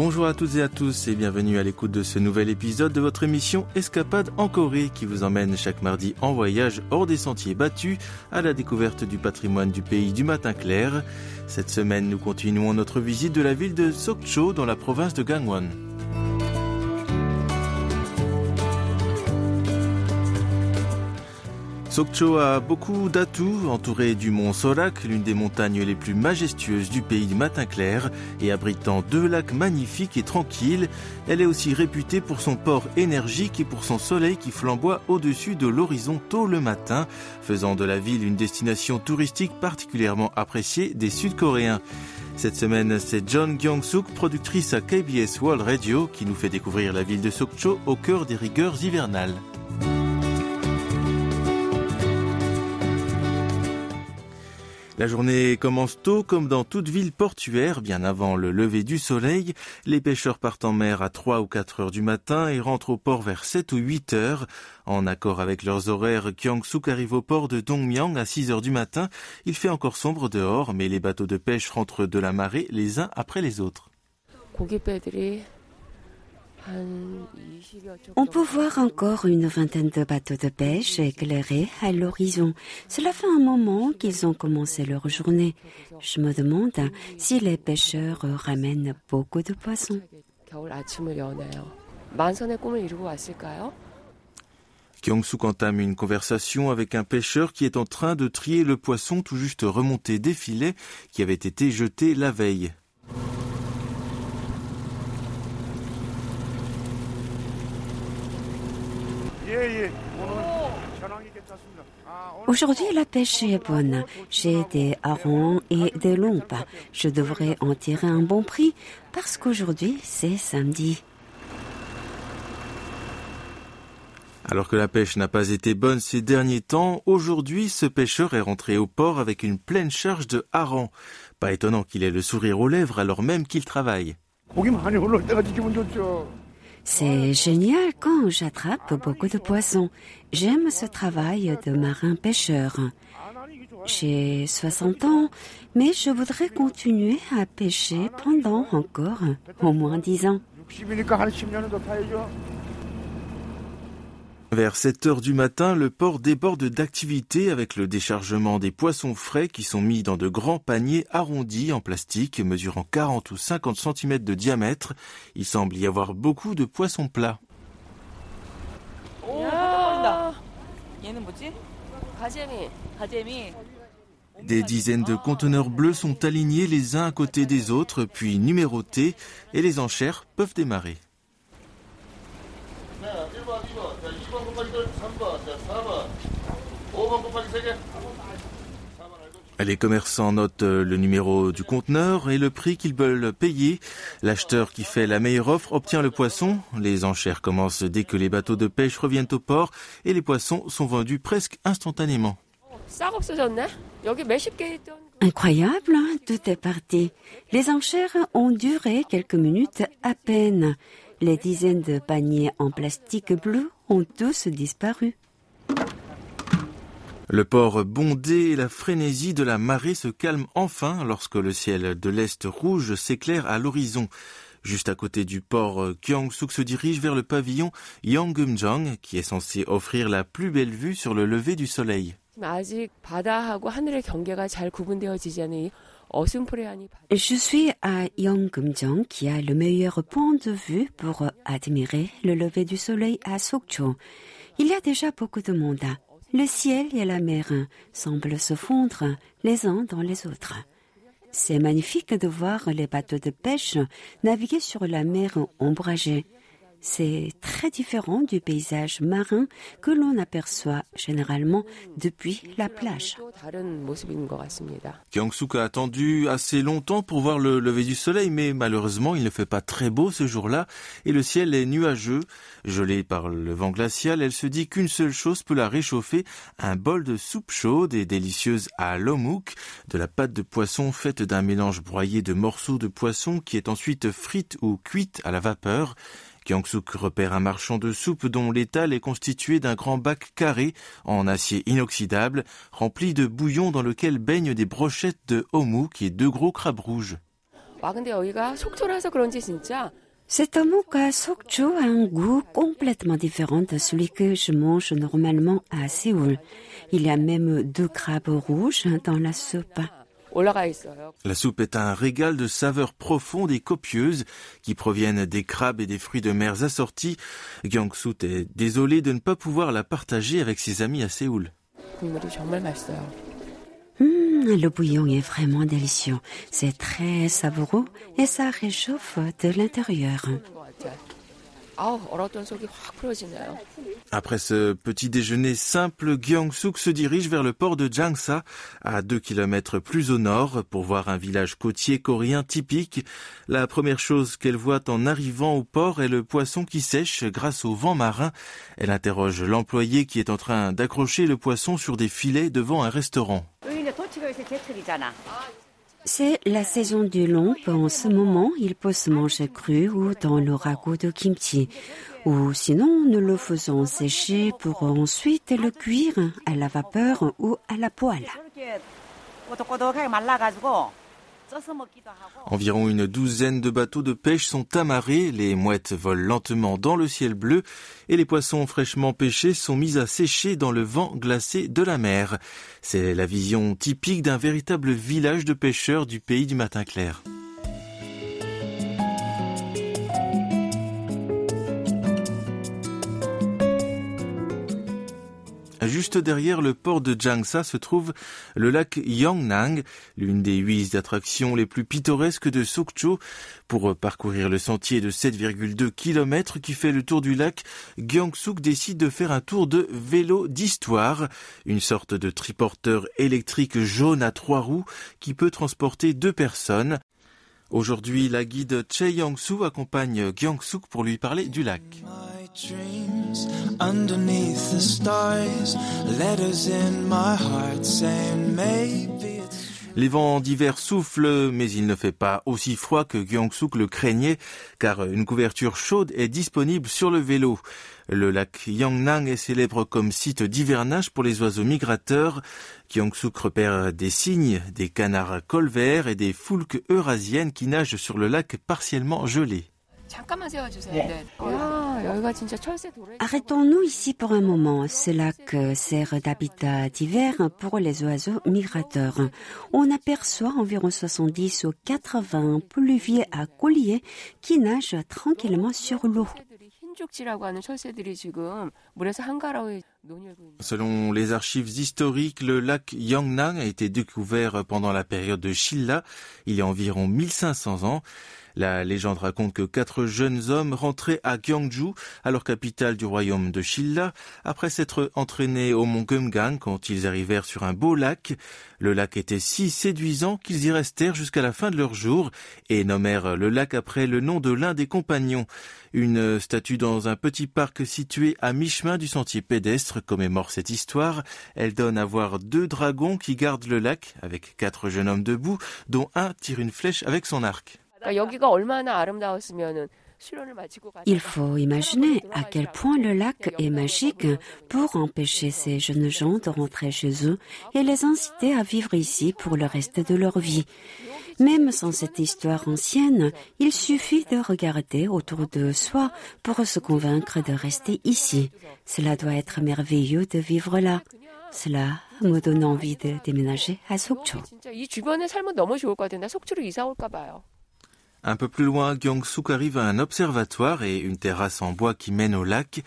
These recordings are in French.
Bonjour à toutes et à tous et bienvenue à l'écoute de ce nouvel épisode de votre émission Escapade en Corée qui vous emmène chaque mardi en voyage hors des sentiers battus à la découverte du patrimoine du pays du matin clair. Cette semaine, nous continuons notre visite de la ville de Sokcho dans la province de Gangwon. Sokcho a beaucoup d'atouts, entouré du mont Sorak, l'une des montagnes les plus majestueuses du pays du matin clair, et abritant deux lacs magnifiques et tranquilles. Elle est aussi réputée pour son port énergique et pour son soleil qui flamboie au-dessus de l'horizon tôt le matin, faisant de la ville une destination touristique particulièrement appréciée des Sud-Coréens. Cette semaine, c'est John Gyong-suk, productrice à KBS World Radio, qui nous fait découvrir la ville de Sokcho au cœur des rigueurs hivernales. La journée commence tôt comme dans toute ville portuaire, bien avant le lever du soleil. Les pêcheurs partent en mer à 3 ou 4 heures du matin et rentrent au port vers 7 ou 8 heures. En accord avec leurs horaires, Kyung-suk arrive au port de Dongmyang à 6 heures du matin. Il fait encore sombre dehors, mais les bateaux de pêche rentrent de la marée les uns après les autres. On peut voir encore une vingtaine de bateaux de pêche éclairés à l'horizon. Cela fait un moment qu'ils ont commencé leur journée. Je me demande si les pêcheurs ramènent beaucoup de poissons. Kyung-suk entame une conversation avec un pêcheur qui est en train de trier le poisson tout juste remonté des filets qui avait été jeté la veille. Aujourd'hui, la pêche est bonne. J'ai des harengs et des lompes. Je devrais en tirer un bon prix parce qu'aujourd'hui, c'est samedi. Alors que la pêche n'a pas été bonne ces derniers temps, aujourd'hui, ce pêcheur est rentré au port avec une pleine charge de harengs. Pas étonnant qu'il ait le sourire aux lèvres alors même qu'il travaille. C'est génial quand j'attrape beaucoup de poissons. J'aime ce travail de marin-pêcheur. J'ai 60 ans, mais je voudrais continuer à pêcher pendant encore au moins 10 ans. Vers 7 heures du matin, le port déborde d'activité avec le déchargement des poissons frais qui sont mis dans de grands paniers arrondis en plastique mesurant 40 ou 50 cm de diamètre. Il semble y avoir beaucoup de poissons plats. Des dizaines de conteneurs bleus sont alignés les uns à côté des autres, puis numérotés, et les enchères peuvent démarrer. Les commerçants notent le numéro du conteneur et le prix qu'ils veulent payer. L'acheteur qui fait la meilleure offre obtient le poisson. Les enchères commencent dès que les bateaux de pêche reviennent au port et les poissons sont vendus presque instantanément. Incroyable, tout est parti. Les enchères ont duré quelques minutes à peine. Les dizaines de paniers en plastique bleu ont tous disparu. Le port bondé et la frénésie de la marée se calment enfin lorsque le ciel de l'Est rouge s'éclaire à l'horizon. Juste à côté du port, Gyeongsuk se dirige vers le pavillon Yonggumjang, qui est censé offrir la plus belle vue sur le lever du soleil. Je suis à Yonggumjang qui a le meilleur point de vue pour admirer le lever du soleil à Sokcho. Il y a déjà beaucoup de monde. Le ciel et la mer semblent se fondre les uns dans les autres. C'est magnifique de voir les bateaux de pêche naviguer sur la mer ombragée. C'est très différent du paysage marin que l'on aperçoit généralement depuis la plage. Kyung-suk a attendu assez longtemps pour voir le lever du soleil, mais malheureusement il ne fait pas très beau ce jour-là et le ciel est nuageux. Gelée par le vent glacial, elle se dit qu'une seule chose peut la réchauffer, un bol de soupe chaude et délicieuse à l'omouk, de la pâte de poisson faite d'un mélange broyé de morceaux de poisson qui est ensuite frite ou cuite à la vapeur. Kyung-suk repère un marchand de soupe dont l'étal est constitué d'un grand bac carré en acier inoxydable, rempli de bouillon dans lequel baignent des brochettes de homouk et deux gros crabes rouges. Cet amouk à Sokcho a un goût complètement différent de celui que je mange normalement à Séoul. Il y a même deux crabes rouges dans la soupe. La soupe est un régal de saveurs profondes et copieuses qui proviennent des crabes et des fruits de mer assortis. Gyeong-soo est désolé de ne pas pouvoir la partager avec ses amis à Séoul. Hum, le bouillon est vraiment délicieux. C'est très savoureux et ça réchauffe de l'intérieur. Après ce petit déjeuner simple, Gyeongsuk se dirige vers le port de Jangsa, à deux kilomètres plus au nord, pour voir un village côtier coréen typique. La première chose qu'elle voit en arrivant au port est le poisson qui sèche grâce au vent marin. Elle interroge l'employé qui est en train d'accrocher le poisson sur des filets devant un restaurant. C'est la saison du long. En ce moment, il peut se manger cru ou dans le ragoût de kimchi. Ou sinon, nous le faisons sécher pour ensuite le cuire à la vapeur ou à la poêle. Environ une douzaine de bateaux de pêche sont amarrés, les mouettes volent lentement dans le ciel bleu et les poissons fraîchement pêchés sont mis à sécher dans le vent glacé de la mer. C'est la vision typique d'un véritable village de pêcheurs du pays du matin clair. Juste derrière le port de Jangsa se trouve le lac Yongnang, l'une des huit attractions les plus pittoresques de Sokcho. Pour parcourir le sentier de 7,2 km qui fait le tour du lac, Gyeongsuk décide de faire un tour de vélo d'histoire, une sorte de triporteur électrique jaune à trois roues qui peut transporter deux personnes. Aujourd'hui, la guide Che Young-soo accompagne Gyeongsuk pour lui parler du lac. Les vents d'hiver soufflent, mais il ne fait pas aussi froid que Gyeongsuk le craignait, car une couverture chaude est disponible sur le vélo. Le lac Yangnang est célèbre comme site d'hivernage pour les oiseaux migrateurs. Gyeongsuk repère des cygnes, des canards colverts et des foulques eurasiennes qui nagent sur le lac partiellement gelé. Arrêtons-nous ici pour un moment. Ce lac sert d'habitat d'hiver pour les oiseaux migrateurs. On aperçoit environ 70 ou 80 pluviers à collier qui nagent tranquillement sur l'eau. Selon les archives historiques, le lac Yangnang a été découvert pendant la période de Shilla, il y a environ 1500 ans. La légende raconte que quatre jeunes hommes rentraient à Gyeongju, alors capitale du royaume de Shilla, après s'être entraînés au mont Geumgang quand ils arrivèrent sur un beau lac. Le lac était si séduisant qu'ils y restèrent jusqu'à la fin de leur jour et nommèrent le lac après le nom de l'un des compagnons. Une statue dans un petit parc situé à mi-chemin du sentier pédestre commémore cette histoire. Elle donne à voir deux dragons qui gardent le lac avec quatre jeunes hommes debout, dont un tire une flèche avec son arc. Il faut imaginer à quel point le lac est magique pour empêcher ces jeunes gens de rentrer chez eux et les inciter à vivre ici pour le reste de leur vie. Même sans cette histoire ancienne, il suffit de regarder autour de soi pour se convaincre de rester ici. Cela doit être merveilleux de vivre là. Cela me donne envie de déménager à Sokcho. Un peu plus loin, Gyeongsuk arrive à un observatoire et une terrasse en bois qui mène au lac.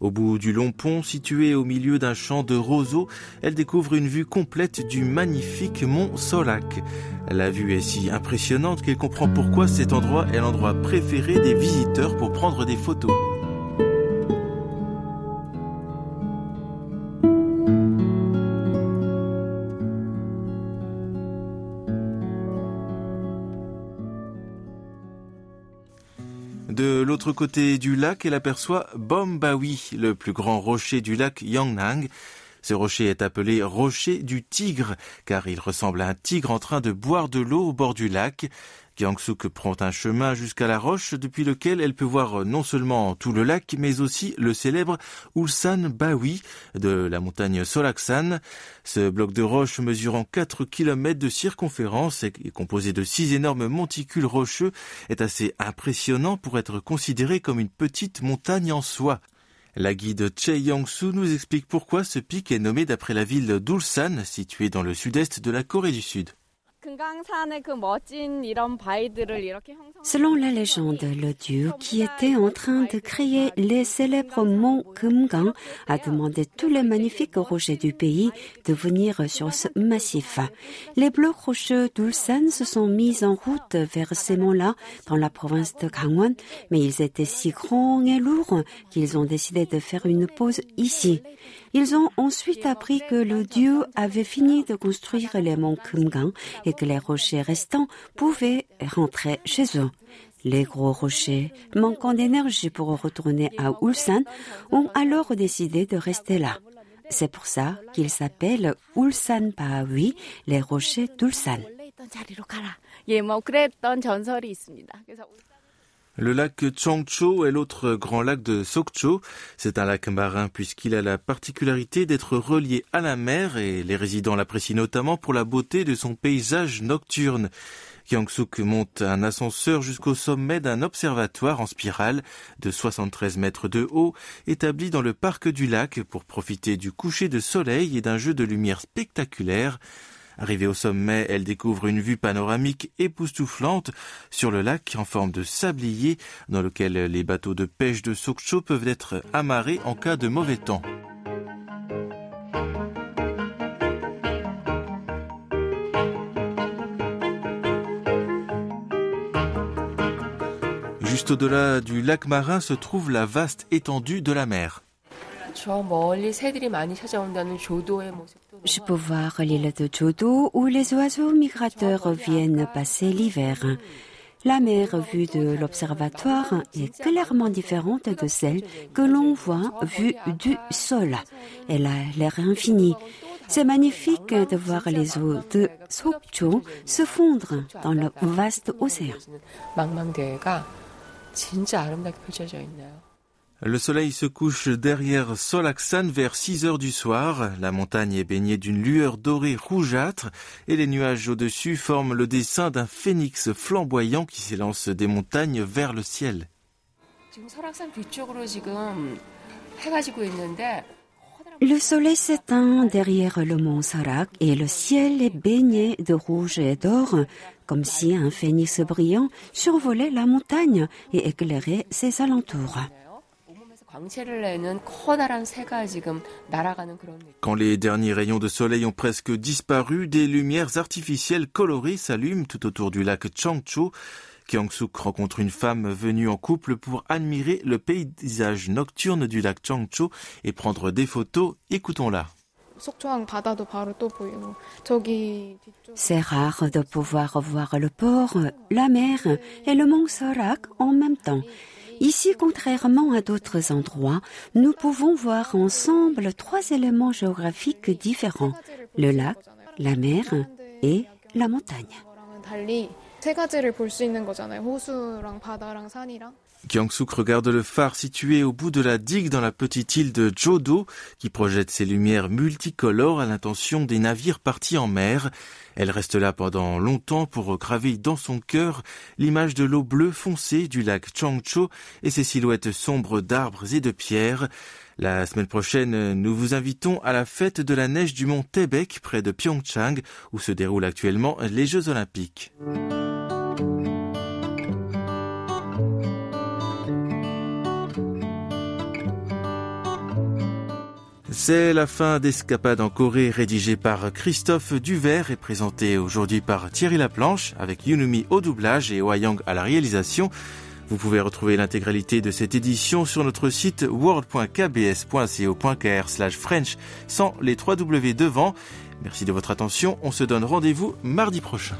Au bout du long pont, situé au milieu d'un champ de roseaux, elle découvre une vue complète du magnifique mont Solak. La vue est si impressionnante qu'elle comprend pourquoi cet endroit est l'endroit préféré des visiteurs pour prendre des photos. De l'autre côté du lac, elle aperçoit Bombawi, le plus grand rocher du lac Yangnang. Ce rocher est appelé rocher du tigre, car il ressemble à un tigre en train de boire de l'eau au bord du lac. Gyeongsuk prend un chemin jusqu'à la roche depuis lequel elle peut voir non seulement tout le lac, mais aussi le célèbre Ulsan Bawi de la montagne Solaksan. Ce bloc de roche mesurant 4 km de circonférence et composé de six énormes monticules rocheux est assez impressionnant pour être considéré comme une petite montagne en soi. La guide Che Yong-soo nous explique pourquoi ce pic est nommé d'après la ville d'Ulsan, située dans le sud-est de la Corée du Sud. Selon la légende, le dieu qui était en train de créer les célèbres monts Kumgang a demandé tous les magnifiques rochers du pays de venir sur ce massif. Les blocs rocheux d'Ulsan se sont mis en route vers ces monts-là dans la province de Gangwon, mais ils étaient si grands et lourds qu'ils ont décidé de faire une pause ici. Ils ont ensuite appris que le dieu avait fini de construire les monts Kumgang et que les rochers restants pouvaient rentrer chez eux. Les gros rochers, manquant d'énergie pour retourner à Ulsan, ont alors décidé de rester là. C'est pour ça qu'ils s'appellent Ulsan Bawi, les rochers d'Ulsan. Le lac Chongcho est l'autre grand lac de Sokcho. C'est un lac marin puisqu'il a la particularité d'être relié à la mer et les résidents l'apprécient notamment pour la beauté de son paysage nocturne. Gyeongsuk monte un ascenseur jusqu'au sommet d'un observatoire en spirale de 73 mètres de haut établi dans le parc du lac pour profiter du coucher de soleil et d'un jeu de lumière spectaculaire. Arrivée au sommet, elle découvre une vue panoramique époustouflante sur le lac en forme de sablier dans lequel les bateaux de pêche de Sokcho peuvent être amarrés en cas de mauvais temps. Juste au-delà du lac marin se trouve la vaste étendue de la mer. Je peux voir l'île de Jodo où les oiseaux migrateurs viennent passer l'hiver. La mer vue de l'observatoire est clairement différente de celle que l'on voit vue du sol. Elle a l'air infinie. C'est magnifique de voir les eaux de Sokcho se fondre dans le vaste océan. Le soleil se couche derrière Solaksan vers 6 heures du soir. La montagne est baignée d'une lueur dorée rougeâtre et les nuages au-dessus forment le dessin d'un phénix flamboyant qui s'élance des montagnes vers le ciel. Le soleil s'éteint derrière le mont Sarak et le ciel est baigné de rouge et d'or, comme si un phénix brillant survolait la montagne et éclairait ses alentours. Quand les derniers rayons de soleil ont presque disparu, des lumières artificielles colorées s'allument tout autour du lac Changcho. Kyung-suk rencontre une femme venue en couple pour admirer le paysage nocturne du lac Changcho et prendre des photos. Écoutons-la. C'est rare de pouvoir voir le port, la mer et le mont Sorak en même temps. Ici, contrairement à d'autres endroits, nous pouvons voir ensemble trois éléments géographiques différents, le lac, la mer et la montagne. Gyeongsuk regarde le phare situé au bout de la digue dans la petite île de Jodo qui projette ses lumières multicolores à l'intention des navires partis en mer. Elle reste là pendant longtemps pour graver dans son cœur l'image de l'eau bleue foncée du lac Changcho et ses silhouettes sombres d'arbres et de pierres. La semaine prochaine, nous vous invitons à la fête de la neige du mont Tebek près de Pyeongchang où se déroulent actuellement les Jeux olympiques. C'est la fin d'Escapade en Corée rédigée par Christophe Duvert et présentée aujourd'hui par Thierry Laplanche avec Yunumi au doublage et Wayang à la réalisation. Vous pouvez retrouver l'intégralité de cette édition sur notre site world.kbs.co.kr slash French sans les 3 W devant. Merci de votre attention. On se donne rendez-vous mardi prochain.